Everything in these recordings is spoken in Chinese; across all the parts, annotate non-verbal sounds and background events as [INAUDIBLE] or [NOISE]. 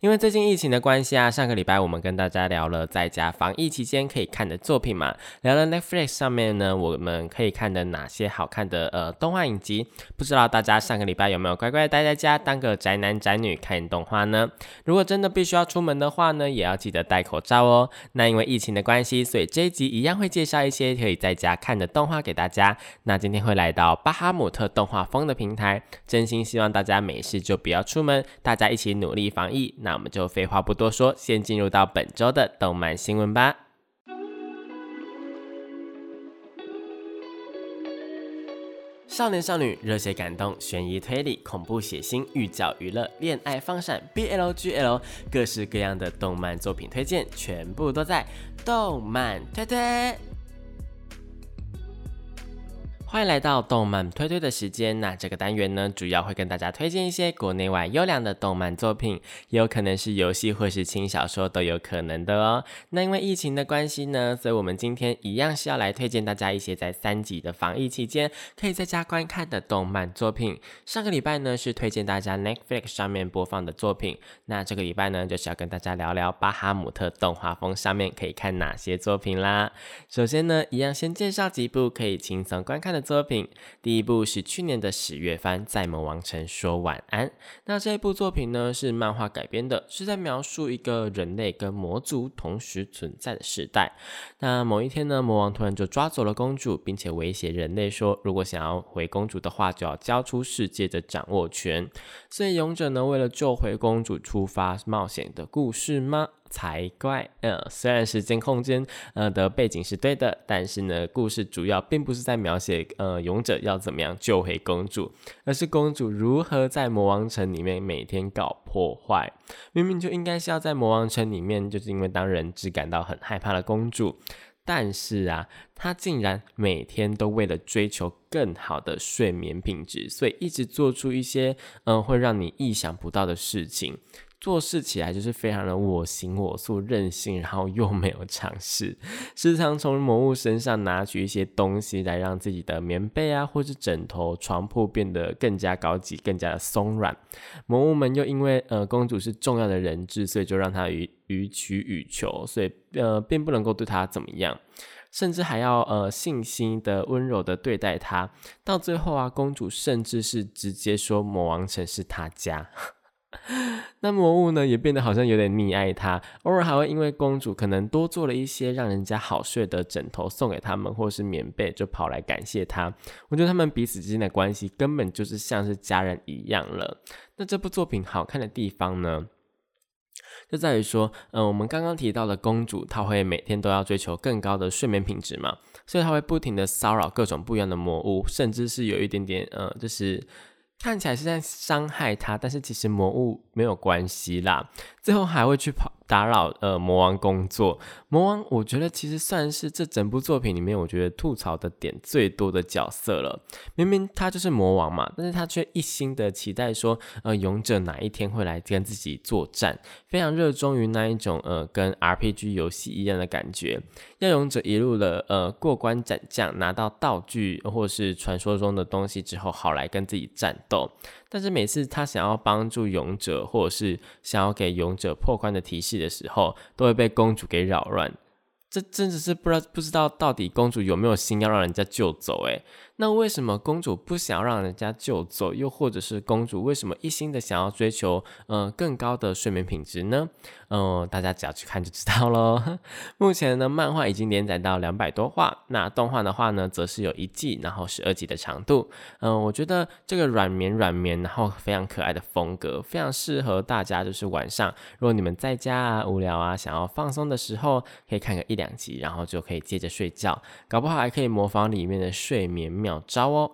因为最近疫情的关系啊，上个礼拜我们跟大家聊了在家防疫期间可以看的作品嘛，聊了 Netflix 上面呢我们可以看的哪些好看的呃动画影集。不知道大家上个礼拜有没有乖乖待在家当个宅男宅女看动画呢？如果真的必须要出门的话呢，也要记得戴口罩哦。那因为疫情的关系，所以这一集一样会介绍一些可以在家看的。动画给大家，那今天会来到巴哈姆特动画风的平台，真心希望大家没事就不要出门，大家一起努力防疫。那我们就废话不多说，先进入到本周的动漫新闻吧。少年少女、热血感动、悬疑推理、恐怖血腥、寓教娱乐、恋爱放闪、BLGL，各式各样的动漫作品推荐，全部都在动漫推推。欢迎来到动漫推推的时间。那这个单元呢，主要会跟大家推荐一些国内外优良的动漫作品，也有可能是游戏或是轻小说都有可能的哦。那因为疫情的关系呢，所以我们今天一样是要来推荐大家一些在三级的防疫期间可以在家观看的动漫作品。上个礼拜呢是推荐大家 Netflix 上面播放的作品，那这个礼拜呢就是要跟大家聊聊巴哈姆特动画风上面可以看哪些作品啦。首先呢，一样先介绍几部可以轻松观看的。作品第一部是去年的十月番，在魔王城说晚安。那这一部作品呢是漫画改编的，是在描述一个人类跟魔族同时存在的时代。那某一天呢，魔王突然就抓走了公主，并且威胁人类说，如果想要回公主的话，就要交出世界的掌握权。所以勇者呢，为了救回公主，出发冒险的故事吗？才怪！呃，虽然时间空间呃的背景是对的，但是呢，故事主要并不是在描写呃勇者要怎么样救回公主，而是公主如何在魔王城里面每天搞破坏。明明就应该是要在魔王城里面，就是因为当人只感到很害怕的公主，但是啊，她竟然每天都为了追求更好的睡眠品质，所以一直做出一些嗯会让你意想不到的事情。做事起来就是非常的我行我素、任性，然后又没有尝试，时常从魔物身上拿取一些东西来让自己的棉被啊，或是枕头、床铺变得更加高级、更加的松软。魔物们又因为呃公主是重要的人质，所以就让她予予取予求，所以呃并不能够对她怎么样，甚至还要呃细心的、温柔的对待她。到最后啊，公主甚至是直接说魔王城是她家。[LAUGHS] 那魔物呢，也变得好像有点溺爱他，偶尔还会因为公主可能多做了一些让人家好睡的枕头送给他们，或是棉被，就跑来感谢他。我觉得他们彼此之间的关系根本就是像是家人一样了。那这部作品好看的地方呢，就在于说，嗯，我们刚刚提到的公主，她会每天都要追求更高的睡眠品质嘛，所以她会不停的骚扰各种不一样的魔物，甚至是有一点点，呃，就是。看起来是在伤害他，但是其实魔物没有关系啦。最后还会去跑。打扰呃魔王工作，魔王我觉得其实算是这整部作品里面我觉得吐槽的点最多的角色了。明明他就是魔王嘛，但是他却一心的期待说，呃勇者哪一天会来跟自己作战，非常热衷于那一种呃跟 RPG 游戏一样的感觉，要勇者一路的呃过关斩将，拿到道具或是传说中的东西之后，好来跟自己战斗。但是每次他想要帮助勇者，或者是想要给勇者破关的提示的时候，都会被公主给扰乱。这真的是不知道不知道到底公主有没有心要让人家救走？诶，那为什么公主不想让人家救走？又或者是公主为什么一心的想要追求呃更高的睡眠品质呢？嗯，大家只要去看就知道喽。[LAUGHS] 目前呢，漫画已经连载到两百多话，那动画的话呢，则是有一季，然后十二集的长度。嗯，我觉得这个软绵软绵，然后非常可爱的风格，非常适合大家，就是晚上如果你们在家啊无聊啊，想要放松的时候，可以看个一两集，然后就可以接着睡觉，搞不好还可以模仿里面的睡眠妙招哦。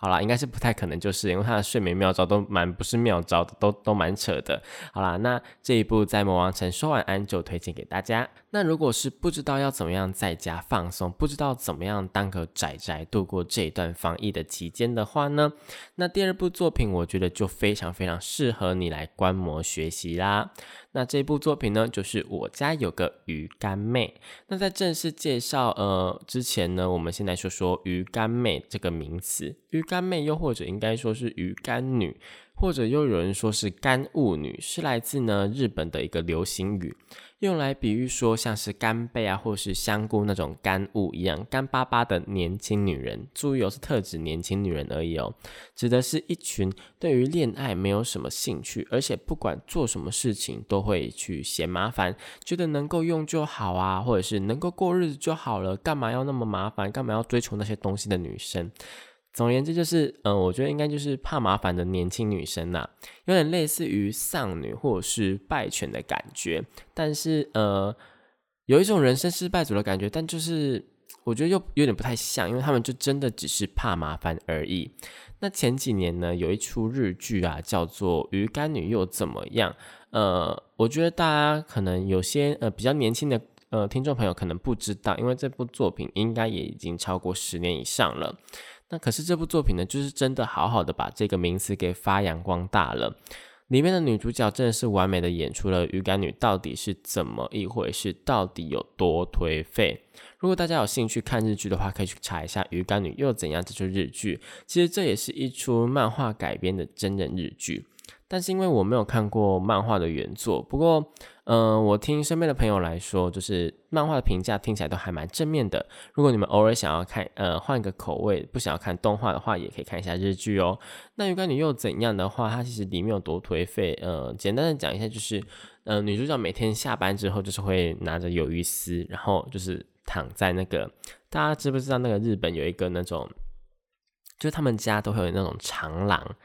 好啦，应该是不太可能，就是因为他的睡眠妙招都蛮不是妙招的，都都蛮扯的。好啦，那这一部在魔王城说晚安就推荐给大家。那如果是不知道要怎么样在家放松，不知道怎么样当个宅宅度过这一段防疫的期间的话呢，那第二部作品我觉得就非常非常适合你来观摩学习啦。那这部作品呢，就是我家有个鱼干妹。那在正式介绍呃之前呢，我们先来说说鱼干妹这个名词。鱼干妹又或者应该说是鱼干女。或者又有人说是干物女，是来自呢日本的一个流行语，用来比喻说像是干贝啊，或是香菇那种干物一样干巴巴的年轻女人。注意哦，是特指年轻女人而已哦，指的是一群对于恋爱没有什么兴趣，而且不管做什么事情都会去嫌麻烦，觉得能够用就好啊，或者是能够过日子就好了，干嘛要那么麻烦，干嘛要追求那些东西的女生。总而言之，就是，嗯，我觉得应该就是怕麻烦的年轻女生呐，有点类似于丧女或者是败犬的感觉，但是，呃，有一种人生失败组的感觉，但就是我觉得又有点不太像，因为他们就真的只是怕麻烦而已。那前几年呢，有一出日剧啊，叫做《鱼干女又怎么样》，呃，我觉得大家可能有些呃比较年轻的呃听众朋友可能不知道，因为这部作品应该也已经超过十年以上了。那可是这部作品呢，就是真的好好的把这个名词给发扬光大了。里面的女主角真的是完美的演出了鱼干女到底是怎么一回事，到底有多颓废。如果大家有兴趣看日剧的话，可以去查一下《鱼干女又怎样》这出日剧。其实这也是一出漫画改编的真人日剧。但是因为我没有看过漫画的原作，不过，嗯，我听身边的朋友来说，就是漫画的评价听起来都还蛮正面的。如果你们偶尔想要看，呃，换个口味，不想要看动画的话，也可以看一下日剧哦。那鱼干女又怎样的话，它其实里面有多颓废？呃，简单的讲一下，就是，呃，女主角每天下班之后，就是会拿着鱿鱼丝，然后就是躺在那个，大家知不知道那个日本有一个那种，就是他们家都会有那种长廊。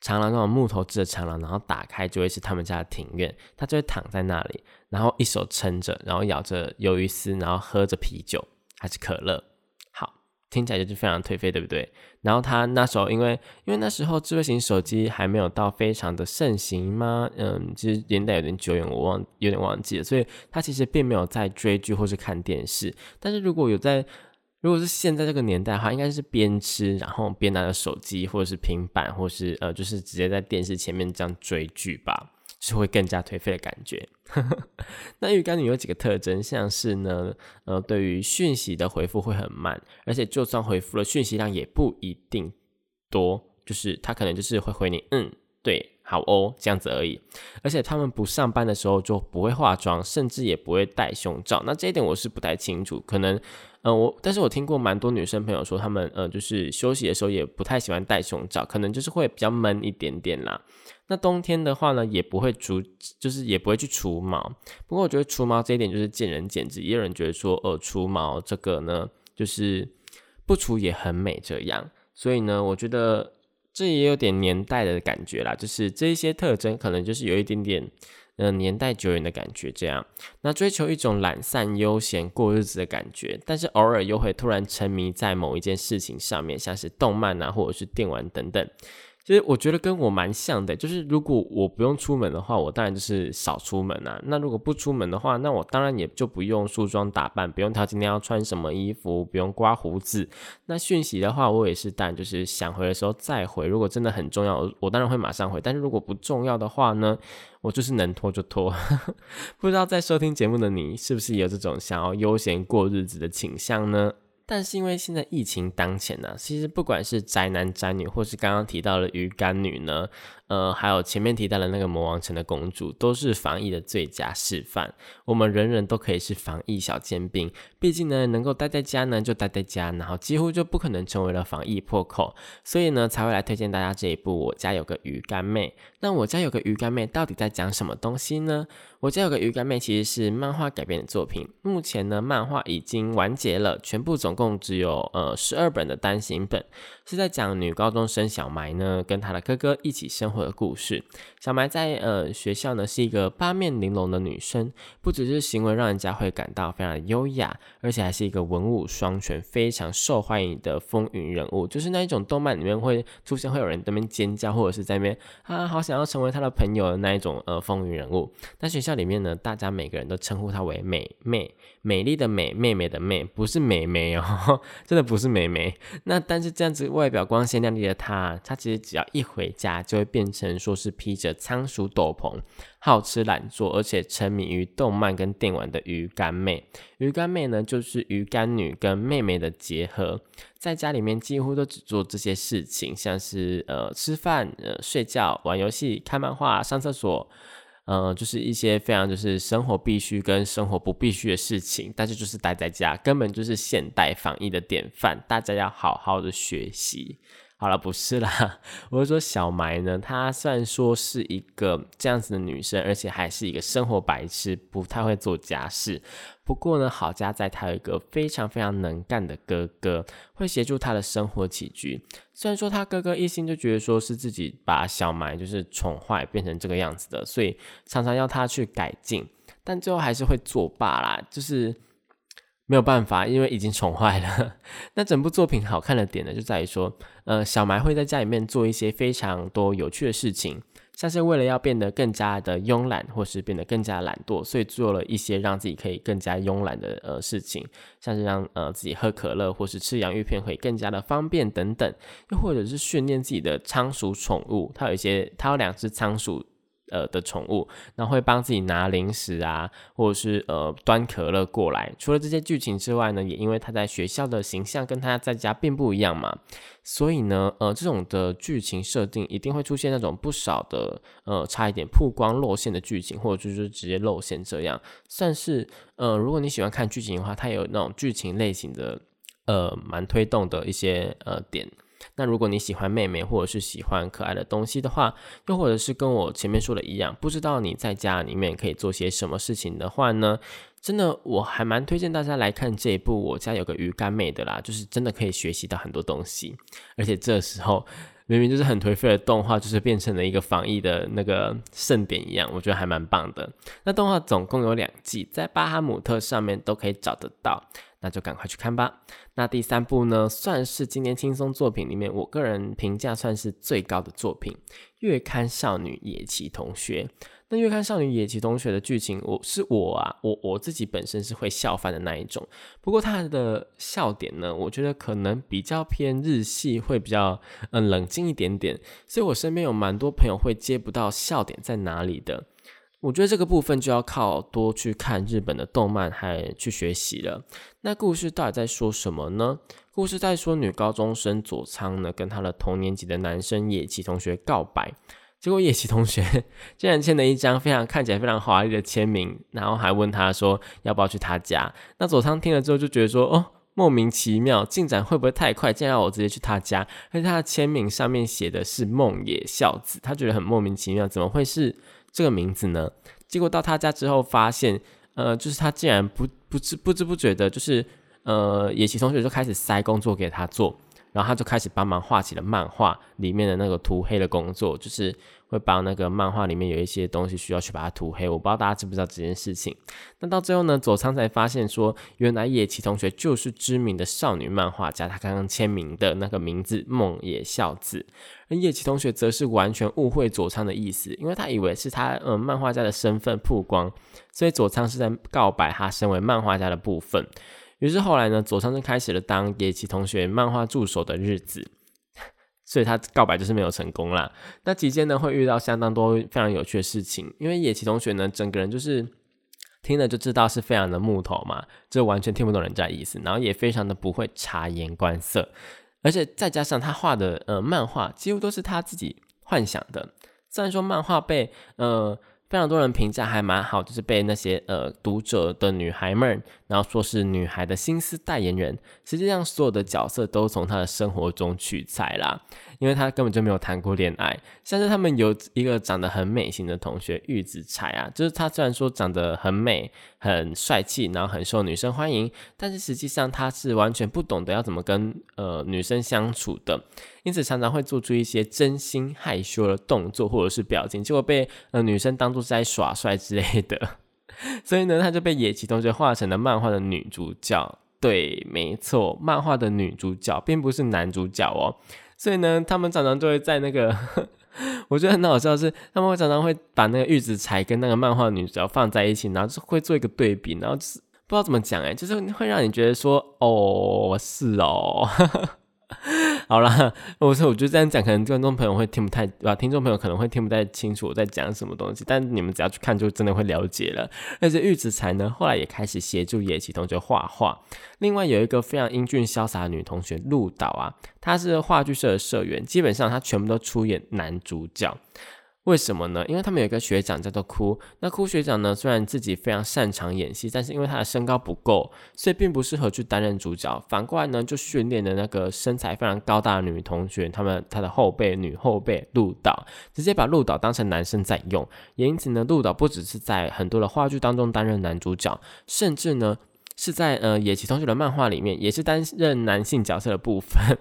长廊那种木头制的长廊，然后打开就会是他们家的庭院，他就会躺在那里，然后一手撑着，然后咬着鱿鱼丝，然后喝着啤酒还是可乐。好，听起来就是非常颓废，对不对？然后他那时候因为因为那时候智慧型手机还没有到非常的盛行吗？嗯，其实年代有点久远，我忘有点忘记了，所以他其实并没有在追剧或是看电视。但是如果有在如果是现在这个年代的话，应该是边吃，然后边拿着手机或者是平板，或是呃，就是直接在电视前面这样追剧吧，是会更加颓废的感觉。[LAUGHS] 那鱼干女有几个特征，像是呢，呃，对于讯息的回复会很慢，而且就算回复了，讯息量也不一定多，就是他可能就是会回你，嗯，对，好哦，这样子而已。而且他们不上班的时候就不会化妆，甚至也不会戴胸罩。那这一点我是不太清楚，可能。嗯，我但是我听过蛮多女生朋友说，她们呃就是休息的时候也不太喜欢戴胸罩，可能就是会比较闷一点点啦。那冬天的话呢，也不会除，就是也不会去除毛。不过我觉得除毛这一点就是见仁见智，也有人觉得说，呃，除毛这个呢，就是不除也很美这样。所以呢，我觉得这也有点年代的感觉啦，就是这些特征可能就是有一点点。呃，年代久远的感觉，这样，那追求一种懒散悠闲过日子的感觉，但是偶尔又会突然沉迷在某一件事情上面，像是动漫啊，或者是电玩等等。其实我觉得跟我蛮像的，就是如果我不用出门的话，我当然就是少出门啊。那如果不出门的话，那我当然也就不用梳妆打扮，不用挑今天要穿什么衣服，不用刮胡子。那讯息的话，我也是，但就是想回的时候再回。如果真的很重要，我当然会马上回。但是如果不重要的话呢，我就是能拖就拖。[LAUGHS] 不知道在收听节目的你，是不是有这种想要悠闲过日子的倾向呢？但是因为现在疫情当前呢，其实不管是宅男宅女，或是刚刚提到的鱼干女呢。呃，还有前面提到的那个魔王城的公主，都是防疫的最佳示范。我们人人都可以是防疫小尖兵，毕竟呢，能够待在家呢，就待在家，然后几乎就不可能成为了防疫破口，所以呢，才会来推荐大家这一部《我家有个鱼干妹》。那我家有个鱼干妹到底在讲什么东西呢？我家有个鱼干妹其实是漫画改编的作品，目前呢漫画已经完结了，全部总共只有呃十二本的单行本，是在讲女高中生小埋呢跟她的哥哥一起生活的故事。小埋在呃学校呢是一个八面玲珑的女生，不只是行为让人家会感到非常的优雅，而且还是一个文武双全、非常受欢迎的风云人物，就是那一种动漫里面会出现会有人在那边尖叫，或者是在那边啊好想要成为他的朋友的那一种呃风云人物。那学校里面呢，大家每个人都称呼他为美妹，美丽的美，妹妹的妹，不是美眉哦，[LAUGHS] 真的不是美眉。那但是这样子外表光鲜亮丽的她，她其实只要一回家，就会变成说是披着仓鼠斗篷。好吃懒做，而且沉迷于动漫跟电玩的鱼干妹。鱼干妹呢，就是鱼干女跟妹妹的结合，在家里面几乎都只做这些事情，像是呃吃饭、呃睡觉、玩游戏、看漫画、上厕所，呃就是一些非常就是生活必须跟生活不必须的事情。但是就是待在家，根本就是现代防疫的典范，大家要好好的学习。好了，不是啦，我是说小埋呢，她虽然说是一个这样子的女生，而且还是一个生活白痴，不太会做家事。不过呢，好家在她有一个非常非常能干的哥哥，会协助她的生活起居。虽然说她哥哥一心就觉得说是自己把小埋就是宠坏变成这个样子的，所以常常要她去改进，但最后还是会作罢啦，就是。没有办法，因为已经宠坏了。[LAUGHS] 那整部作品好看的点呢，就在于说，呃，小埋会在家里面做一些非常多有趣的事情，像是为了要变得更加的慵懒，或是变得更加懒惰，所以做了一些让自己可以更加慵懒的呃事情，像是让呃自己喝可乐或是吃洋芋片会更加的方便等等，又或者是训练自己的仓鼠宠物，它有一些，它有两只仓鼠。呃的宠物，然后会帮自己拿零食啊，或者是呃端可乐过来。除了这些剧情之外呢，也因为他在学校的形象跟他在家并不一样嘛，所以呢，呃这种的剧情设定一定会出现那种不少的呃差一点曝光露馅的剧情，或者就是直接露馅这样，算是呃如果你喜欢看剧情的话，它有那种剧情类型的呃蛮推动的一些呃点。那如果你喜欢妹妹，或者是喜欢可爱的东西的话，又或者是跟我前面说的一样，不知道你在家里面可以做些什么事情的话呢？真的，我还蛮推荐大家来看这一部《我家有个鱼干妹》的啦，就是真的可以学习到很多东西，而且这时候明明就是很颓废的动画，就是变成了一个防疫的那个盛典一样，我觉得还蛮棒的。那动画总共有两季，在巴哈姆特上面都可以找得到。那就赶快去看吧。那第三部呢，算是今年轻松作品里面，我个人评价算是最高的作品，《月刊少女野崎同学》。那《月刊少女野崎同学》的剧情，我是我啊，我我自己本身是会笑翻的那一种。不过它的笑点呢，我觉得可能比较偏日系，会比较嗯冷静一点点。所以我身边有蛮多朋友会接不到笑点在哪里的。我觉得这个部分就要靠多去看日本的动漫，还去学习了。那故事到底在说什么呢？故事在说女高中生佐仓呢，跟她的同年级的男生野崎同学告白，结果野崎同学 [LAUGHS] 竟然签了一张非常看起来非常华丽的签名，然后还问他说要不要去他家。那佐仓听了之后就觉得说，哦，莫名其妙，进展会不会太快？竟然要我直接去他家，而且他的签名上面写的是梦野孝子，他觉得很莫名其妙，怎么会是？这个名字呢？结果到他家之后，发现，呃，就是他竟然不不知不知不觉的，就是呃，野崎同学就开始塞工作给他做。然后他就开始帮忙画起了漫画里面的那个涂黑的工作，就是会帮那个漫画里面有一些东西需要去把它涂黑。我不知道大家知不知道这件事情。那到最后呢，佐仓才发现说，原来野崎同学就是知名的少女漫画家，他刚刚签名的那个名字梦野孝子。而野崎同学则是完全误会佐仓的意思，因为他以为是他嗯漫画家的身份曝光，所以佐仓是在告白他身为漫画家的部分。于是后来呢，佐仓就开始了当野崎同学漫画助手的日子，所以他告白就是没有成功啦。那期间呢，会遇到相当多非常有趣的事情，因为野崎同学呢，整个人就是听了就知道是非常的木头嘛，就完全听不懂人家意思，然后也非常的不会察言观色，而且再加上他画的呃漫画几乎都是他自己幻想的，虽然说漫画被呃。非常多人评价还蛮好，就是被那些呃读者的女孩们，然后说是女孩的心思代言人。实际上，所有的角色都从她的生活中取材啦。因为他根本就没有谈过恋爱。像是他们有一个长得很美型的同学玉子才啊，就是他虽然说长得很美、很帅气，然后很受女生欢迎，但是实际上他是完全不懂得要怎么跟呃女生相处的，因此常常会做出一些真心害羞的动作或者是表情，结果被呃女生当做是在耍帅之类的。[LAUGHS] 所以呢，他就被野崎同学画成了漫画的女主角。对，没错，漫画的女主角并不是男主角哦。所以呢，他们常常就会在那个，[LAUGHS] 我觉得很好笑是，他们会常常会把那个玉子柴跟那个漫画女主角放在一起，然后就会做一个对比，然后就是不知道怎么讲哎，就是会让你觉得说，哦，是哦。[LAUGHS] [LAUGHS] 好啦，我说我就这样讲，可能观众朋友会听不太，啊，听众朋友可能会听不太清楚我在讲什么东西。但你们只要去看，就真的会了解了。而且玉子才呢，后来也开始协助野崎同学画画。另外有一个非常英俊潇洒的女同学鹿岛啊，她是话剧社的社员，基本上她全部都出演男主角。为什么呢？因为他们有一个学长叫做哭，那哭学长呢，虽然自己非常擅长演戏，但是因为他的身高不够，所以并不适合去担任主角。反过来呢，就训练的那个身材非常高大的女同学，他们他的后辈女后辈鹿岛，直接把鹿岛当成男生在用。也因此呢，鹿岛不只是在很多的话剧当中担任男主角，甚至呢是在呃野崎同学的漫画里面，也是担任男性角色的部分。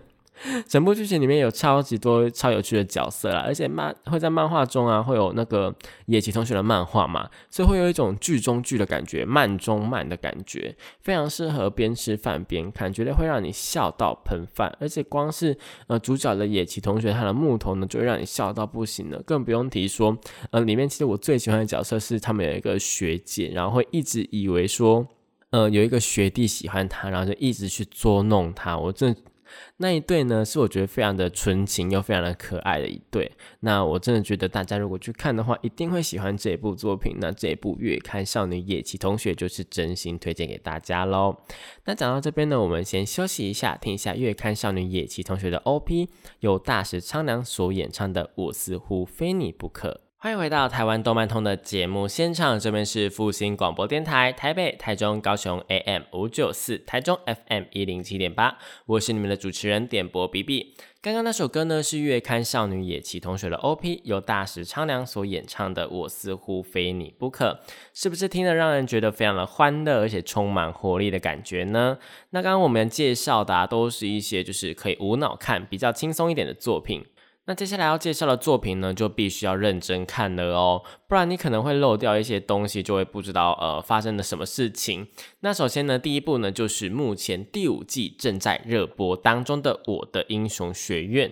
整部剧情里面有超级多超有趣的角色啦，而且漫会在漫画中啊，会有那个野崎同学的漫画嘛，所以会有一种剧中剧的感觉，慢中慢的感觉，非常适合边吃饭边看，绝对会让你笑到喷饭。而且光是呃主角的野崎同学他的木头呢，就会让你笑到不行了，更不用提说呃里面其实我最喜欢的角色是他们有一个学姐，然后会一直以为说呃有一个学弟喜欢他，然后就一直去捉弄他，我真。那一对呢，是我觉得非常的纯情又非常的可爱的一对。那我真的觉得大家如果去看的话，一定会喜欢这一部作品。那这一部《月刊少女野崎同学》就是真心推荐给大家喽。那讲到这边呢，我们先休息一下，听一下《月刊少女野崎同学》的 OP，由大石苍良所演唱的《我似乎非你不可》。欢迎回到台湾动漫通的节目现场，这边是复兴广播电台台北、台中、高雄 AM 五九四，台中 FM 一零七点八，我是你们的主持人点播 B B。刚刚那首歌呢是月刊少女野崎同学的 OP，由大石昌良所演唱的《我似乎非你不可》，是不是听得让人觉得非常的欢乐，而且充满活力的感觉呢？那刚刚我们介绍的都是一些就是可以无脑看、比较轻松一点的作品。那接下来要介绍的作品呢，就必须要认真看了哦，不然你可能会漏掉一些东西，就会不知道呃发生了什么事情。那首先呢，第一部呢，就是目前第五季正在热播当中的《我的英雄学院》。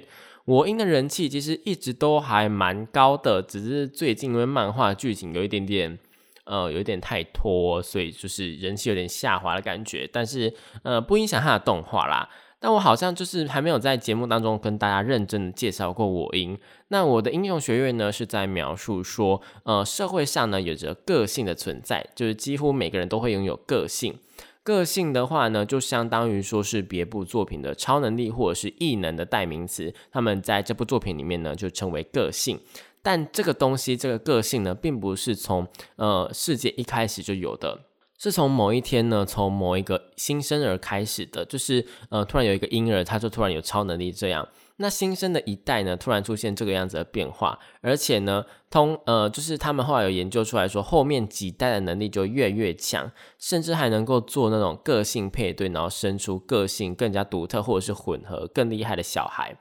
我英的人气其实一直都还蛮高的，只是最近因为漫画剧情有一点点呃有一点太拖，所以就是人气有点下滑的感觉。但是呃不影响它的动画啦。但我好像就是还没有在节目当中跟大家认真的介绍过我英。那我的英雄学院呢，是在描述说，呃，社会上呢有着个性的存在，就是几乎每个人都会拥有个性。个性的话呢，就相当于说是别部作品的超能力或者是异能的代名词。他们在这部作品里面呢，就称为个性。但这个东西，这个个性呢，并不是从呃世界一开始就有的。是从某一天呢，从某一个新生儿开始的，就是呃，突然有一个婴儿，他就突然有超能力这样。那新生的一代呢，突然出现这个样子的变化，而且呢，通呃，就是他们后来有研究出来说，后面几代的能力就越越强，甚至还能够做那种个性配对，然后生出个性更加独特或者是混合更厉害的小孩。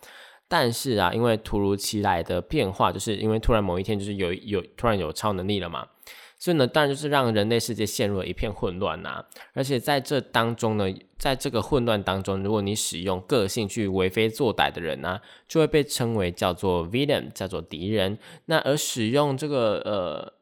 但是啊，因为突如其来的变化，就是因为突然某一天就是有有突然有超能力了嘛。所以呢，当然就是让人类世界陷入了一片混乱呐。而且在这当中呢，在这个混乱当中，如果你使用个性去为非作歹的人呢，就会被称为叫做 villain，叫做敌人。那而使用这个呃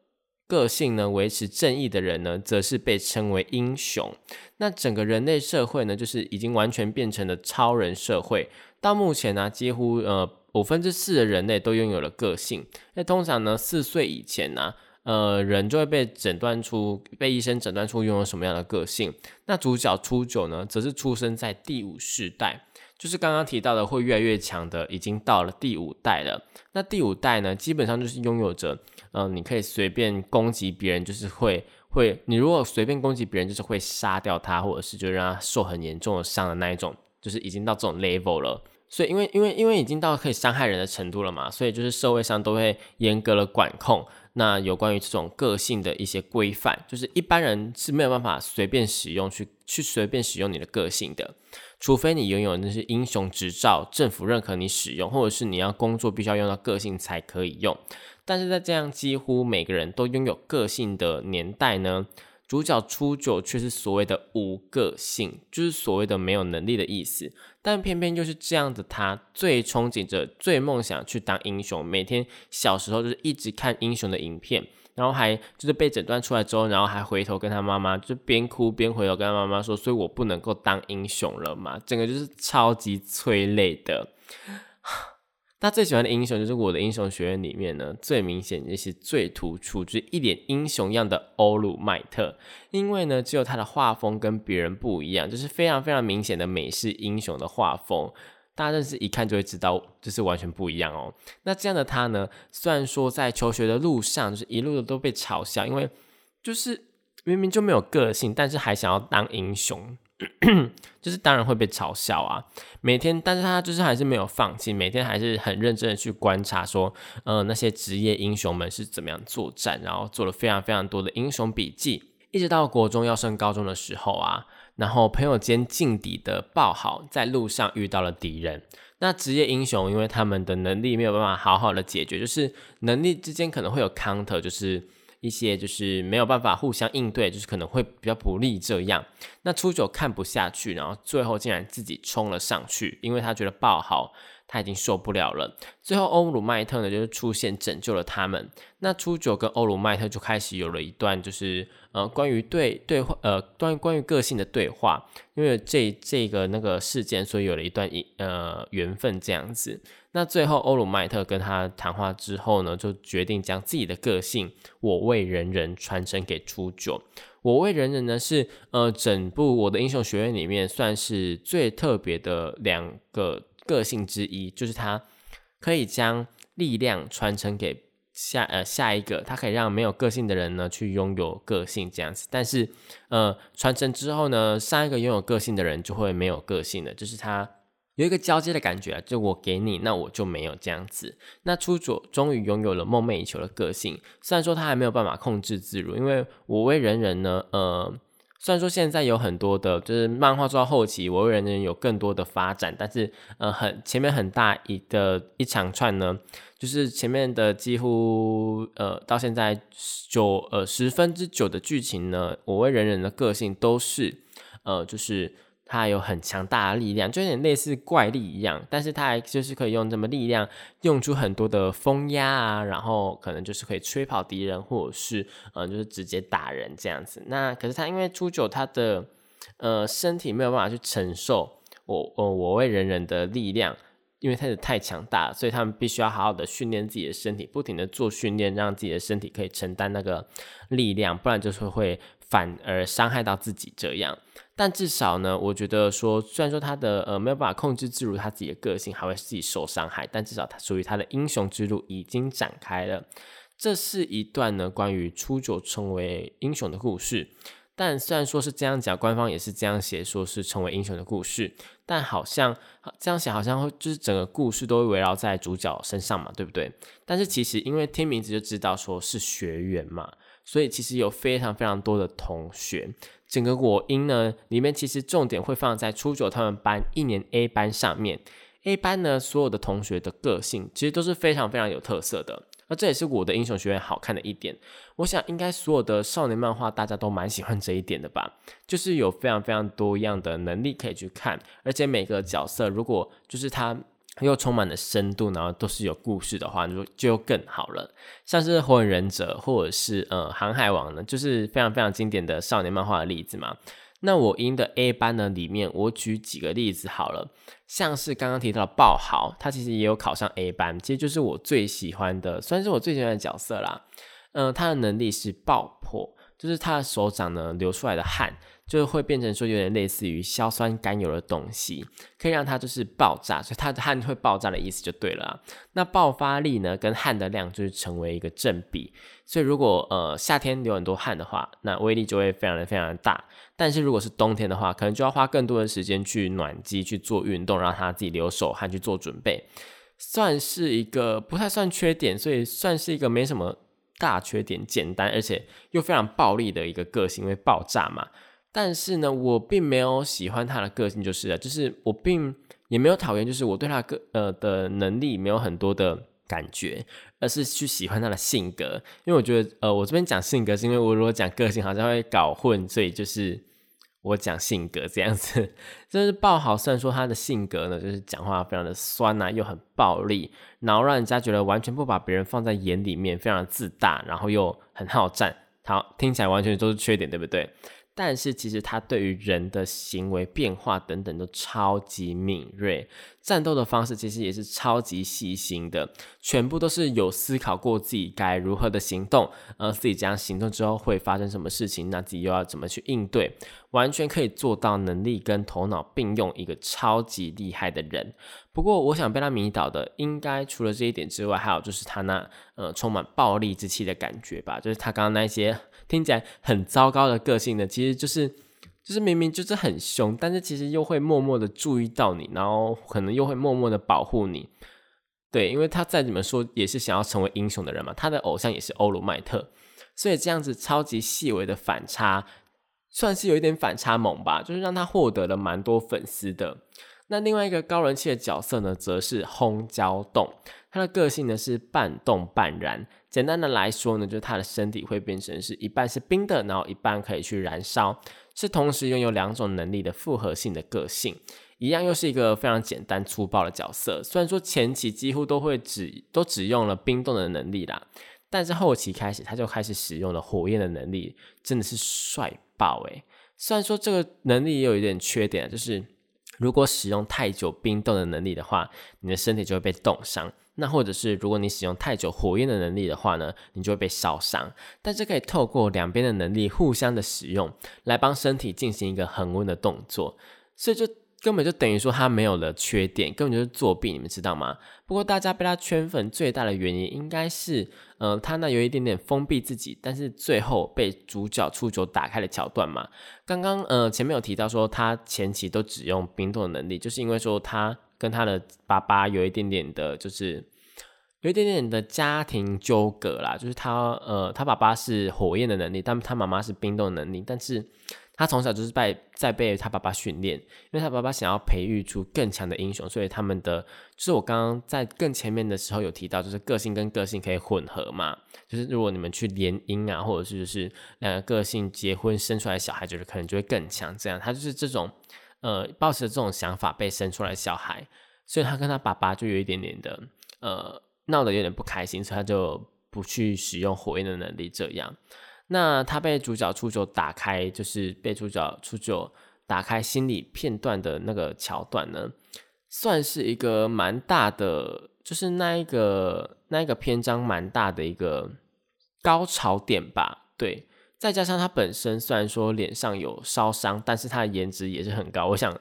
个性呢维持正义的人呢，则是被称为英雄。那整个人类社会呢，就是已经完全变成了超人社会。到目前呢，几乎呃五分之四的人类都拥有了个性。那通常呢，四岁以前呢。呃，人就会被诊断出，被医生诊断出拥有什么样的个性。那主角初九呢，则是出生在第五世代，就是刚刚提到的会越来越强的，已经到了第五代了。那第五代呢，基本上就是拥有着，嗯，你可以随便攻击别人，就是会会，你如果随便攻击别人，就是会杀掉他，或者是就让他受很严重的伤的那一种，就是已经到这种 level 了。所以因为因为因为已经到可以伤害人的程度了嘛，所以就是社会上都会严格的管控。那有关于这种个性的一些规范，就是一般人是没有办法随便使用去去随便使用你的个性的，除非你拥有那些英雄执照，政府认可你使用，或者是你要工作必须要用到个性才可以用。但是在这样几乎每个人都拥有个性的年代呢？主角初九却是所谓的无个性，就是所谓的没有能力的意思。但偏偏就是这样的他，最憧憬着、最梦想去当英雄。每天小时候就是一直看英雄的影片，然后还就是被诊断出来之后，然后还回头跟他妈妈，就边哭边回头跟他妈妈说：“所以我不能够当英雄了嘛？”整个就是超级催泪的。他最喜欢的英雄就是我的英雄学院里面呢，最明显也是最突出，就是一脸英雄样的欧鲁麦特。因为呢，只有他的画风跟别人不一样，就是非常非常明显的美式英雄的画风，大家认识一看就会知道，就是完全不一样哦。那这样的他呢，虽然说在求学的路上，就是一路的都被嘲笑，因为就是明明就没有个性，但是还想要当英雄。就是当然会被嘲笑啊，每天，但是他就是还是没有放弃，每天还是很认真的去观察，说，呃，那些职业英雄们是怎么样作战，然后做了非常非常多的英雄笔记，一直到国中要升高中的时候啊，然后朋友间劲敌的爆好，在路上遇到了敌人，那职业英雄因为他们的能力没有办法好好的解决，就是能力之间可能会有 counter，就是。一些就是没有办法互相应对，就是可能会比较不利这样。那初九看不下去，然后最后竟然自己冲了上去，因为他觉得爆好。他已经受不了了。最后欧鲁麦特呢，就是出现拯救了他们。那初九跟欧鲁麦特就开始有了一段，就是呃关于对对话呃关于关于个性的对话。因为这这个那个事件，所以有了一段一呃缘分这样子。那最后欧鲁麦特跟他谈话之后呢，就决定将自己的个性“我为人人”传承给初九。“我为人人”呢是呃整部我的英雄学院里面算是最特别的两个。个性之一就是他可以将力量传承给下呃下一个，他可以让没有个性的人呢去拥有个性这样子，但是呃传承之后呢，上一个拥有个性的人就会没有个性了，就是他有一个交接的感觉啊，就我给你，那我就没有这样子。那初佐终于拥有了梦寐以求的个性，虽然说他还没有办法控制自如，因为我为人人呢，呃。虽然说现在有很多的，就是漫画做到后期，我为人人有更多的发展，但是呃，很前面很大一的一长串呢，就是前面的几乎呃到现在九呃十分之九的剧情呢，我为人人的个性都是呃就是。他有很强大的力量，就有点类似怪力一样，但是他还就是可以用这么力量，用出很多的风压啊，然后可能就是可以吹跑敌人，或者是呃就是直接打人这样子。那可是他因为初九他的呃身体没有办法去承受我我我为人人的力量，因为他是太强大，所以他们必须要好好的训练自己的身体，不停的做训练，让自己的身体可以承担那个力量，不然就是会反而伤害到自己这样。但至少呢，我觉得说，虽然说他的呃没有办法控制自如他自己的个性，还会自己受伤害，但至少他属于他的英雄之路已经展开了。这是一段呢关于初九成为英雄的故事。但虽然说是这样讲，官方也是这样写，说是成为英雄的故事，但好像这样想，好像会就是整个故事都会围绕在主角身上嘛，对不对？但是其实因为听名字就知道说是学员嘛，所以其实有非常非常多的同学。整个我音呢，里面其实重点会放在初九他们班一年 A 班上面。A 班呢，所有的同学的个性其实都是非常非常有特色的。那这也是我的英雄学院好看的一点。我想应该所有的少年漫画大家都蛮喜欢这一点的吧？就是有非常非常多样的能力可以去看，而且每个角色如果就是他。又充满了深度，然后都是有故事的话，就就更好了。像是火影忍者或者是呃航海王呢，就是非常非常经典的少年漫画的例子嘛。那我英的 A 班呢里面，我举几个例子好了。像是刚刚提到的爆豪，他其实也有考上 A 班，其实就是我最喜欢的，算是我最喜欢的角色啦。嗯，他的能力是爆破，就是他的手掌呢流出来的汗，就会变成说有点类似于硝酸甘油的东西，可以让它就是爆炸，所以它的汗会爆炸的意思就对了。那爆发力呢跟汗的量就是成为一个正比，所以如果呃夏天流很多汗的话，那威力就会非常的非常的大。但是如果是冬天的话，可能就要花更多的时间去暖机去做运动，让它自己流手汗去做准备，算是一个不太算缺点，所以算是一个没什么。大缺点，简单而且又非常暴力的一个个性，因为爆炸嘛。但是呢，我并没有喜欢他的个性，就是了，就是我并也没有讨厌，就是我对他个呃的能力没有很多的感觉，而是去喜欢他的性格。因为我觉得，呃，我这边讲性格，是因为我如果讲个性，好像会搞混，所以就是。我讲性格这样子，[LAUGHS] 就是爆豪。虽然说他的性格呢，就是讲话非常的酸呐，又很暴力，然后让人家觉得完全不把别人放在眼里面，非常自大，然后又很好战。好，听起来完全都是缺点，对不对？但是其实他对于人的行为变化等等都超级敏锐，战斗的方式其实也是超级细心的，全部都是有思考过自己该如何的行动，而自己这样行动之后会发生什么事情，那自己又要怎么去应对，完全可以做到能力跟头脑并用，一个超级厉害的人。不过我想被他迷倒的，应该除了这一点之外，还有就是他那呃充满暴力之气的感觉吧，就是他刚刚那些。听起来很糟糕的个性呢，其实就是就是明明就是很凶，但是其实又会默默的注意到你，然后可能又会默默的保护你。对，因为他在怎么说也是想要成为英雄的人嘛，他的偶像也是欧鲁麦特，所以这样子超级细微的反差，算是有一点反差萌吧，就是让他获得了蛮多粉丝的。那另外一个高人气的角色呢，则是轰焦冻，他的个性呢是半动半燃。简单的来说呢，就是他的身体会变成是一半是冰的，然后一半可以去燃烧，是同时拥有两种能力的复合性的个性，一样又是一个非常简单粗暴的角色。虽然说前期几乎都会只都只用了冰冻的能力啦，但是后期开始他就开始使用了火焰的能力，真的是帅爆诶。虽然说这个能力也有一点缺点，就是如果使用太久冰冻的能力的话，你的身体就会被冻伤。那或者是如果你使用太久火焰的能力的话呢，你就会被烧伤。但是可以透过两边的能力互相的使用，来帮身体进行一个恒温的动作，所以就根本就等于说他没有了缺点，根本就是作弊，你们知道吗？不过大家被他圈粉最大的原因，应该是，嗯，他那有一点点封闭自己，但是最后被主角出九打开的桥段嘛。刚刚呃前面有提到说他前期都只用冰冻的能力，就是因为说他。跟他的爸爸有一点点的，就是有一点点的家庭纠葛啦。就是他呃，他爸爸是火焰的能力，但他妈妈是冰冻能力。但是他从小就是被在被他爸爸训练，因为他爸爸想要培育出更强的英雄，所以他们的就是我刚刚在更前面的时候有提到，就是个性跟个性可以混合嘛。就是如果你们去联姻啊，或者是就是两个个性结婚生出来小孩，就是可能就会更强。这样，他就是这种。呃，抱持这种想法被生出来小孩，所以他跟他爸爸就有一点点的呃闹得有点不开心，所以他就不去使用火焰的能力。这样，那他被主角初九打开，就是被主角初九打开心理片段的那个桥段呢，算是一个蛮大的，就是那一个那一个篇章蛮大的一个高潮点吧，对。再加上他本身虽然说脸上有烧伤，但是他的颜值也是很高。我想，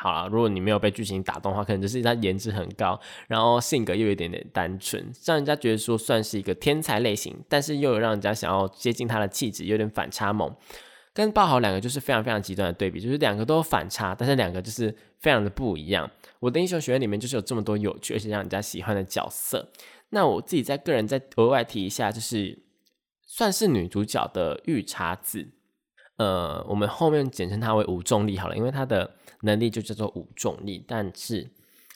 好了，如果你没有被剧情打动的话，可能就是他颜值很高，然后性格又有一点点单纯，让人家觉得说算是一个天才类型，但是又有让人家想要接近他的气质，有点反差萌。跟爆豪两个就是非常非常极端的对比，就是两个都有反差，但是两个就是非常的不一样。我的英雄学院里面就是有这么多有趣而且让人家喜欢的角色。那我自己在个人再额外提一下，就是。算是女主角的御茶子，呃，我们后面简称它为无重力好了，因为它的能力就叫做无重力。但是，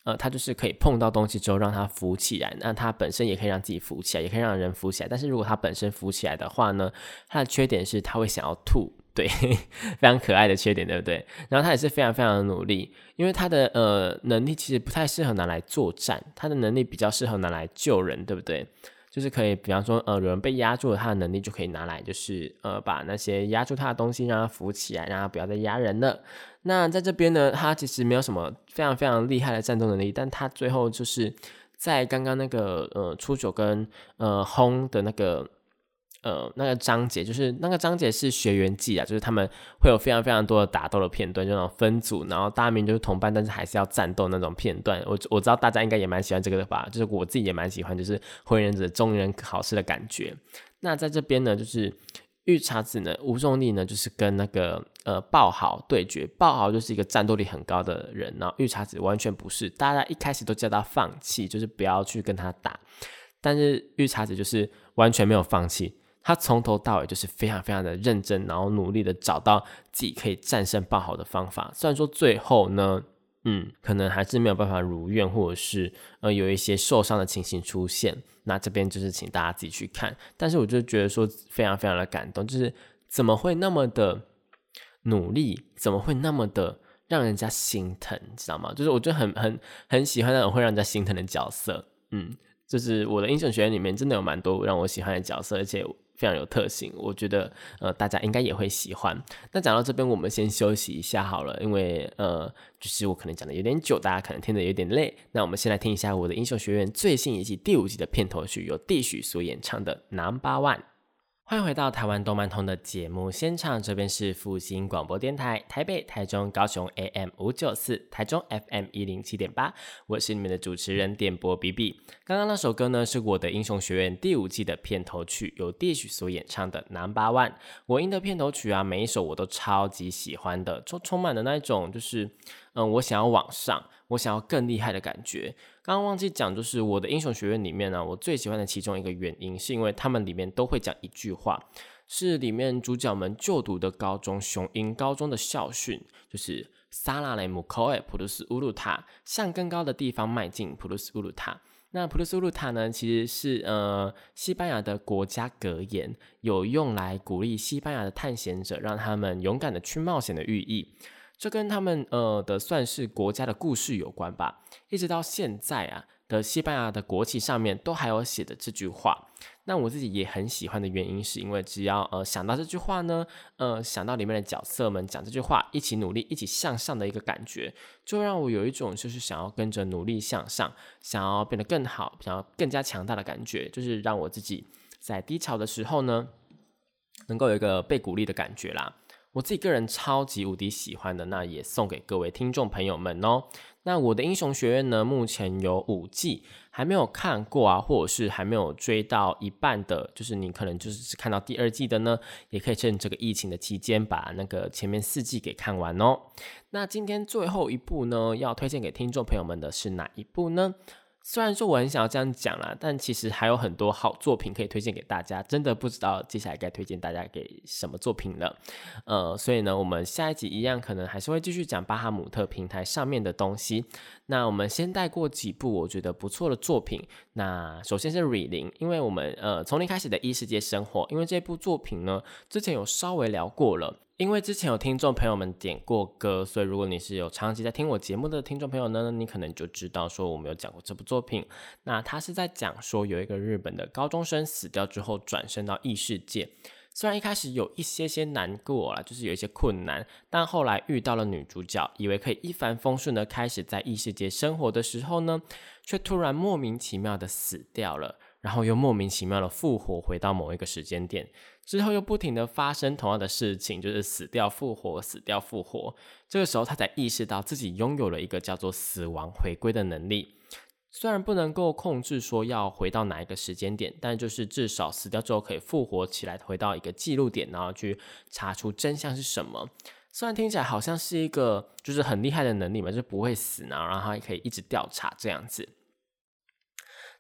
呃，它就是可以碰到东西之后让它浮起来，那它本身也可以让自己浮起来，也可以让人浮起来。但是如果它本身浮起来的话呢，它的缺点是它会想要吐，对，[LAUGHS] 非常可爱的缺点，对不对？然后它也是非常非常的努力，因为它的呃能力其实不太适合拿来作战，它的能力比较适合拿来救人，对不对？就是可以，比方说，呃，有人被压住了，他的能力就可以拿来，就是呃，把那些压住他的东西让他浮起来，让他不要再压人了。那在这边呢，他其实没有什么非常非常厉害的战斗能力，但他最后就是在刚刚那个呃初九跟呃轰的那个呃那个章节，就是那个章节是学员记啊，就是他们会有非常非常多的打斗的片段，就那种分组，然后大名就是同伴，但是还是要战斗那种片段。我我知道大家应该也蛮喜欢这个的吧，就是我自己也蛮喜欢，就是火影忍者中人考试的感觉。那在这边呢，就是御茶子呢，吴重力呢，就是跟那个呃爆豪对决，爆豪就是一个战斗力很高的人，然后御茶子完全不是，大家一开始都叫他放弃，就是不要去跟他打。但是御茶子就是完全没有放弃，他从头到尾就是非常非常的认真，然后努力的找到自己可以战胜爆豪的方法。虽然说最后呢，嗯，可能还是没有办法如愿，或者是呃有一些受伤的情形出现。那这边就是请大家自己去看。但是我就觉得说非常非常的感动，就是怎么会那么的努力，怎么会那么的让人家心疼，知道吗？就是我就很很很喜欢那种会让人家心疼的角色，嗯。就是我的英雄学院里面真的有蛮多让我喜欢的角色，而且非常有特性，我觉得呃大家应该也会喜欢。那讲到这边，我们先休息一下好了，因为呃就是我可能讲的有点久，大家可能听得有点累。那我们先来听一下我的英雄学院最新一季第五季的片头曲，由地许所演唱的《Number One》。欢迎回到台湾动漫通的节目现场，这边是复兴广播电台，台北、台中、高雄 AM 五九四，台中 FM 一零七点八，我是你们的主持人电波 B B。刚刚那首歌呢，是我的英雄学院第五季的片头曲，由 Dish 所演唱的 Number One。我音的片头曲啊，每一首我都超级喜欢的，充充满了那一种就是。嗯，我想要往上，我想要更厉害的感觉。刚刚忘记讲，就是我的英雄学院里面呢，我最喜欢的其中一个原因，是因为他们里面都会讲一句话，是里面主角们就读的高中雄鹰高中的校训，就是萨拉雷姆科埃普鲁斯乌鲁塔向更高的地方迈进，普鲁斯乌鲁塔。那普鲁斯乌鲁塔呢，其实是呃西班牙的国家格言，有用来鼓励西班牙的探险者，让他们勇敢的去冒险的寓意。这跟他们呃的算是国家的故事有关吧，一直到现在啊的西班牙的国旗上面都还有写的这句话。那我自己也很喜欢的原因，是因为只要呃想到这句话呢，呃想到里面的角色们讲这句话，一起努力，一起向上的一个感觉，就让我有一种就是想要跟着努力向上，想要变得更好，想要更加强大的感觉，就是让我自己在低潮的时候呢，能够有一个被鼓励的感觉啦。我自己个人超级无敌喜欢的，那也送给各位听众朋友们哦。那我的英雄学院呢，目前有五季，还没有看过啊，或者是还没有追到一半的，就是你可能就是只看到第二季的呢，也可以趁这个疫情的期间把那个前面四季给看完哦。那今天最后一部呢，要推荐给听众朋友们的是哪一部呢？虽然说我很想要这样讲啦，但其实还有很多好作品可以推荐给大家，真的不知道接下来该推荐大家给什么作品了。呃，所以呢，我们下一集一样可能还是会继续讲巴哈姆特平台上面的东西。那我们先带过几部我觉得不错的作品。那首先是《瑞林》，因为我们呃从零开始的异世界生活，因为这部作品呢之前有稍微聊过了。因为之前有听众朋友们点过歌，所以如果你是有长期在听我节目的听众朋友呢，你可能就知道说我们有讲过这部作品。那他是在讲说有一个日本的高中生死掉之后转生到异世界，虽然一开始有一些些难过啦，就是有一些困难，但后来遇到了女主角，以为可以一帆风顺的开始在异世界生活的时候呢，却突然莫名其妙的死掉了，然后又莫名其妙的复活回到某一个时间点。之后又不停的发生同样的事情，就是死掉复活，死掉复活。这个时候他才意识到自己拥有了一个叫做死亡回归的能力。虽然不能够控制说要回到哪一个时间点，但就是至少死掉之后可以复活起来，回到一个记录点，然后去查出真相是什么。虽然听起来好像是一个就是很厉害的能力嘛，就不会死呢，然后还可以一直调查这样子。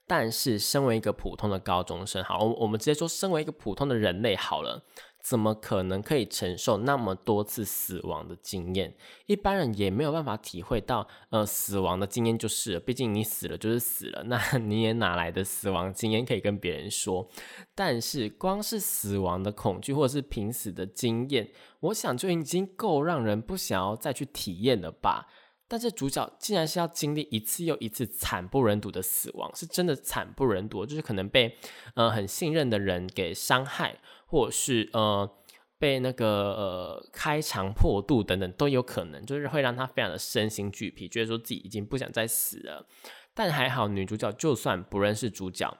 但是，身为一个普通的高中生，好，我们直接说，身为一个普通的人类好了，怎么可能可以承受那么多次死亡的经验？一般人也没有办法体会到，呃，死亡的经验就是，毕竟你死了就是死了，那 [LAUGHS] 你也哪来的死亡经验可以跟别人说？但是，光是死亡的恐惧或者是濒死的经验，我想就已经够让人不想要再去体验了吧。但是主角竟然是要经历一次又一次惨不忍睹的死亡，是真的惨不忍睹，就是可能被呃很信任的人给伤害，或者是呃被那个呃开肠破肚等等都有可能，就是会让他非常的身心俱疲，觉得说自己已经不想再死了。但还好女主角就算不认识主角。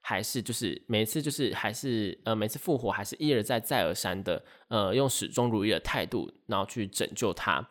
还是就是每次就是还是呃每次复活还是一而再再而三的呃用始终如一的态度，然后去拯救他，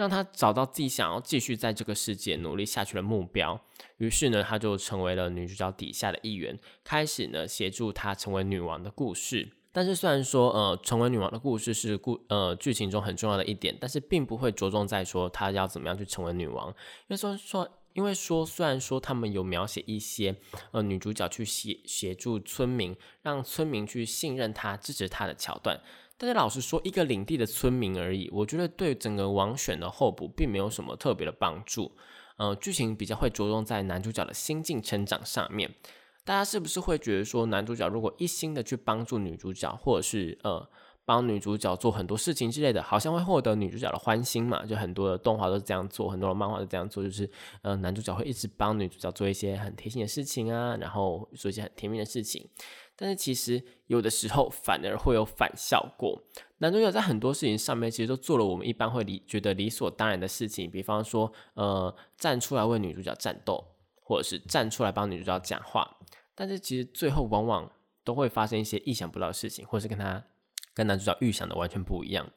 让他找到自己想要继续在这个世界努力下去的目标。于是呢，他就成为了女主角底下的一员，开始呢协助她成为女王的故事。但是虽然说呃成为女王的故事是故呃剧情中很重要的一点，但是并不会着重在说她要怎么样去成为女王，因为说说。因为说，虽然说他们有描写一些，呃，女主角去协协助村民，让村民去信任她、支持她的桥段，但是老实说，一个领地的村民而已，我觉得对整个王选的候补并没有什么特别的帮助。呃，剧情比较会着重在男主角的心境成长上面。大家是不是会觉得说，男主角如果一心的去帮助女主角，或者是呃？帮女主角做很多事情之类的，好像会获得女主角的欢心嘛？就很多的动画都是这样做，很多的漫画都这样做，就是呃，男主角会一直帮女主角做一些很贴心的事情啊，然后做一些很甜蜜的事情。但是其实有的时候反而会有反效果。男主角在很多事情上面其实都做了我们一般会理觉得理所当然的事情，比方说呃，站出来为女主角战斗，或者是站出来帮女主角讲话。但是其实最后往往都会发生一些意想不到的事情，或是跟他。跟男主角预想的完全不一样，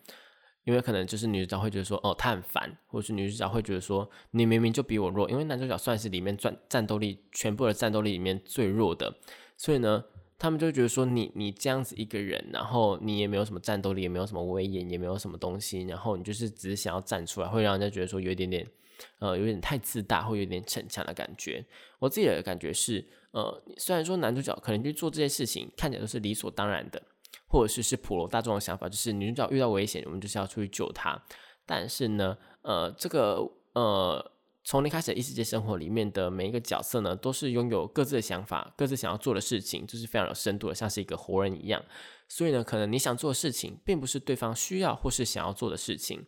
因为可能就是女主角会觉得说，哦，他很烦，或者是女主角会觉得说，你明明就比我弱，因为男主角算是里面战战斗力全部的战斗力里面最弱的，所以呢，他们就觉得说，你你这样子一个人，然后你也没有什么战斗力，也没有什么威严，也没有什么东西，然后你就是只是想要站出来，会让人家觉得说有一点点，呃，有点太自大，会有点逞强的感觉。我自己的感觉是，呃，虽然说男主角可能去做这些事情，看起来都是理所当然的。或者是是普罗大众的想法，就是女主角遇到危险，我们就是要出去救她。但是呢，呃，这个呃，从零开始异世界生活里面的每一个角色呢，都是拥有各自的想法，各自想要做的事情，就是非常有深度的，像是一个活人一样。所以呢，可能你想做的事情，并不是对方需要或是想要做的事情。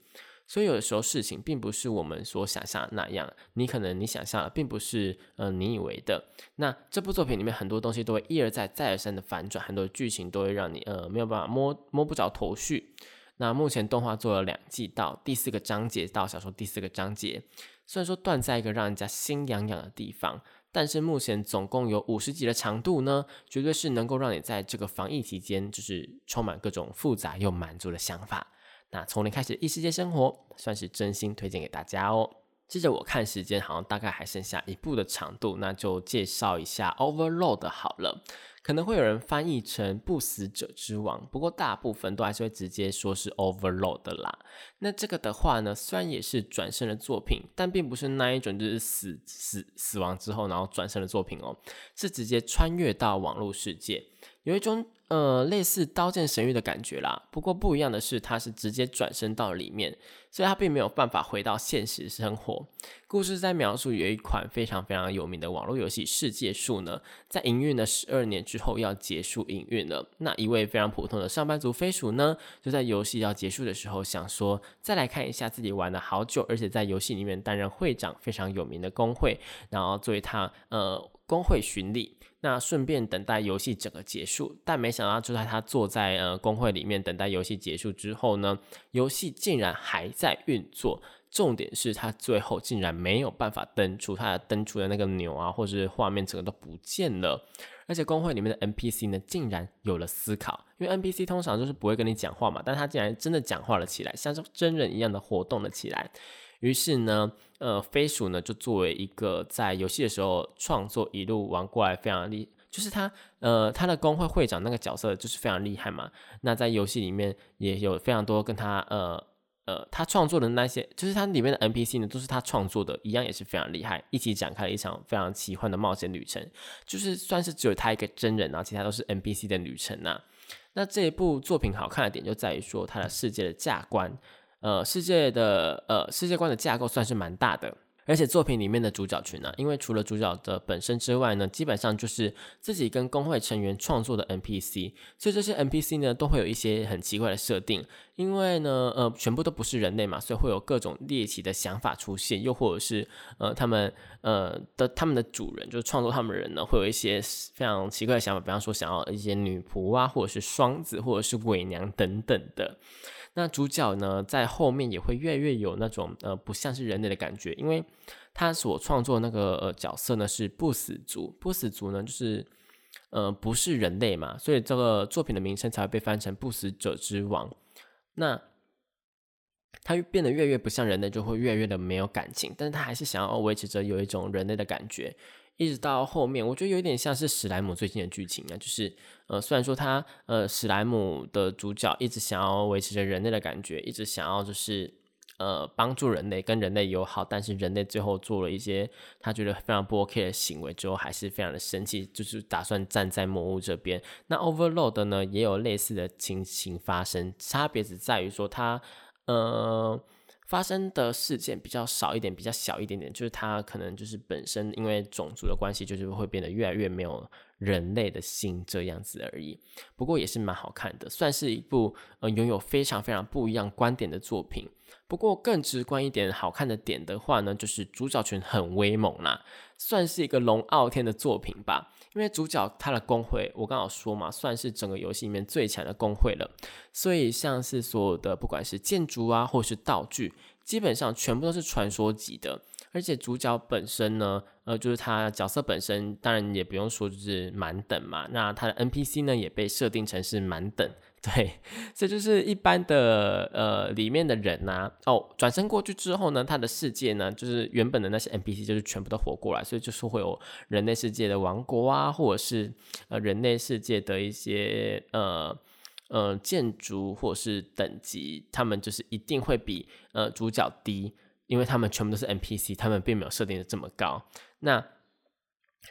所以有的时候事情并不是我们所想象的那样，你可能你想象的并不是呃你以为的。那这部作品里面很多东西都会一而再再而三的反转，很多剧情都会让你呃没有办法摸摸不着头绪。那目前动画做了两季，到第四个章节到小说第四个章节，虽然说断在一个让人家心痒痒的地方，但是目前总共有五十集的长度呢，绝对是能够让你在这个防疫期间就是充满各种复杂又满足的想法。那从零开始异世界生活，算是真心推荐给大家哦。接着我看时间，好像大概还剩下一部的长度，那就介绍一下 Overload 好了。可能会有人翻译成不死者之王，不过大部分都还是会直接说是 Overload 的啦。那这个的话呢，虽然也是转生的作品，但并不是那一种就是死死死亡之后然后转生的作品哦，是直接穿越到网络世界，有一种。呃，类似《刀剑神域》的感觉啦。不过不一样的是，它是直接转身到里面，所以它并没有办法回到现实生活。故事在描述有一款非常非常有名的网络游戏《世界树》呢，在营运了十二年之后要结束营运了。那一位非常普通的上班族飞鼠呢，就在游戏要结束的时候，想说再来看一下自己玩了好久，而且在游戏里面担任会长非常有名的工会，然后作为他呃工会巡礼。那顺便等待游戏整个结束，但没想到就在他坐在呃工会里面等待游戏结束之后呢，游戏竟然还在运作。重点是他最后竟然没有办法登出，他的登出的那个钮啊，或者是画面整个都不见了。而且工会里面的 NPC 呢，竟然有了思考，因为 NPC 通常就是不会跟你讲话嘛，但他竟然真的讲话了起来，像是真人一样的活动了起来。于是呢，呃，飞鼠呢就作为一个在游戏的时候创作一路玩过来非常厉，就是他呃他的工会会长那个角色就是非常厉害嘛。那在游戏里面也有非常多跟他呃呃他创作的那些，就是他里面的 NPC 呢都是他创作的，一样也是非常厉害，一起展开了一场非常奇幻的冒险旅程。就是算是只有他一个真人，然后其他都是 NPC 的旅程呐。那这一部作品好看的点就在于说它的世界的价值观。呃，世界的呃世界观的架构算是蛮大的，而且作品里面的主角群呢，因为除了主角的本身之外呢，基本上就是自己跟工会成员创作的 NPC，所以这些 NPC 呢都会有一些很奇怪的设定，因为呢呃全部都不是人类嘛，所以会有各种猎奇的想法出现，又或者是呃他们呃的他们的主人就是创作他们人呢，会有一些非常奇怪的想法，比方说想要一些女仆啊，或者是双子，或者是伪娘等等的。那主角呢，在后面也会越来越有那种呃不像是人类的感觉，因为他所创作那个角色呢是不死族，不死族呢就是呃不是人类嘛，所以这个作品的名称才会被翻成《不死者之王》。那他变得越来越不像人类，就会越来越的没有感情，但是他还是想要维持着有一种人类的感觉。一直到后面，我觉得有点像是史莱姆最近的剧情啊，就是呃，虽然说他呃史莱姆的主角一直想要维持着人类的感觉，一直想要就是呃帮助人类跟人类友好，但是人类最后做了一些他觉得非常不 OK 的行为之后，还是非常的生气，就是打算站在魔物这边。那 Overload 呢也有类似的情形发生，差别只在于说他呃。发生的事件比较少一点，比较小一点点，就是他可能就是本身因为种族的关系，就是会变得越来越没有人类的心这样子而已。不过也是蛮好看的，算是一部呃拥有非常非常不一样观点的作品。不过更直观一点好看的点的话呢，就是主角群很威猛啦，算是一个龙傲天的作品吧。因为主角他的工会，我刚好说嘛，算是整个游戏里面最强的工会了。所以像是所有的不管是建筑啊，或是道具，基本上全部都是传说级的。而且主角本身呢，呃，就是他角色本身，当然也不用说就是满等嘛。那他的 NPC 呢，也被设定成是满等。[LAUGHS] 对，这就是一般的呃里面的人呐。哦，转身过去之后呢，他的世界呢，就是原本的那些 NPC 就是全部都活过来，所以就是会有人类世界的王国啊，或者是呃人类世界的一些呃呃建筑或者是等级，他们就是一定会比呃主角低，因为他们全部都是 NPC，他们并没有设定的这么高。那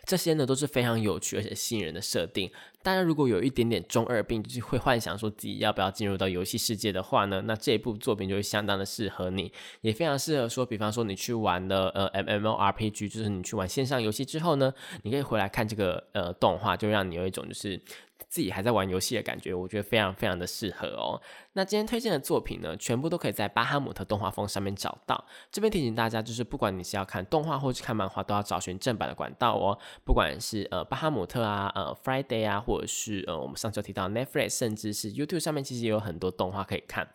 这些呢都是非常有趣而且吸引人的设定。大家如果有一点点中二病，就是会幻想说自己要不要进入到游戏世界的话呢，那这一部作品就会相当的适合你，也非常适合说，比方说你去玩了呃 M M O R P G，就是你去玩线上游戏之后呢，你可以回来看这个呃动画，就让你有一种就是。自己还在玩游戏的感觉，我觉得非常非常的适合哦。那今天推荐的作品呢，全部都可以在巴哈姆特动画风上面找到。这边提醒大家，就是不管你是要看动画或是看漫画，都要找寻正版的管道哦。不管是呃巴哈姆特啊、呃 Friday 啊，或者是呃我们上周提到 Netflix，甚至是 YouTube 上面，其实也有很多动画可以看。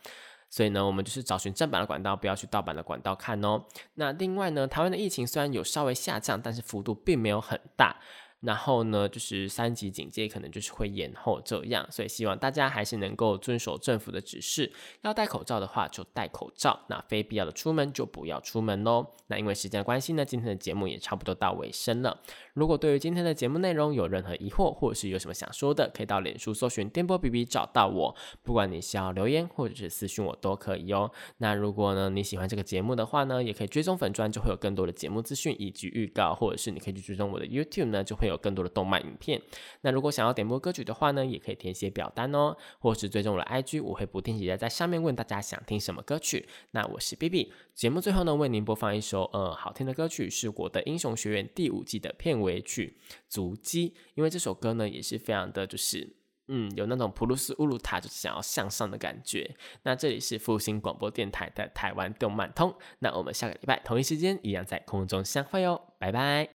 所以呢，我们就是找寻正版的管道，不要去盗版的管道看哦。那另外呢，台湾的疫情虽然有稍微下降，但是幅度并没有很大。然后呢，就是三级警戒可能就是会延后这样，所以希望大家还是能够遵守政府的指示，要戴口罩的话就戴口罩，那非必要的出门就不要出门喽。那因为时间关系呢，今天的节目也差不多到尾声了。如果对于今天的节目内容有任何疑惑，或者是有什么想说的，可以到脸书搜寻电波 B B 找到我，不管你是要留言或者是私讯我都可以哦。那如果呢你喜欢这个节目的话呢，也可以追踪粉砖，就会有更多的节目资讯以及预告，或者是你可以去追踪我的 YouTube 呢，就会。有更多的动漫影片。那如果想要点播歌曲的话呢，也可以填写表单哦，或是追踪我的 IG，我会不定期的在上面问大家想听什么歌曲。那我是 B B，节目最后呢，为您播放一首呃好听的歌曲，是我的英雄学院第五季的片尾曲《足迹》，因为这首歌呢也是非常的就是嗯有那种普鲁斯乌鲁塔就是想要向上的感觉。那这里是复兴广播电台的台湾动漫通，那我们下个礼拜同一时间一样在空中相会哦，拜拜。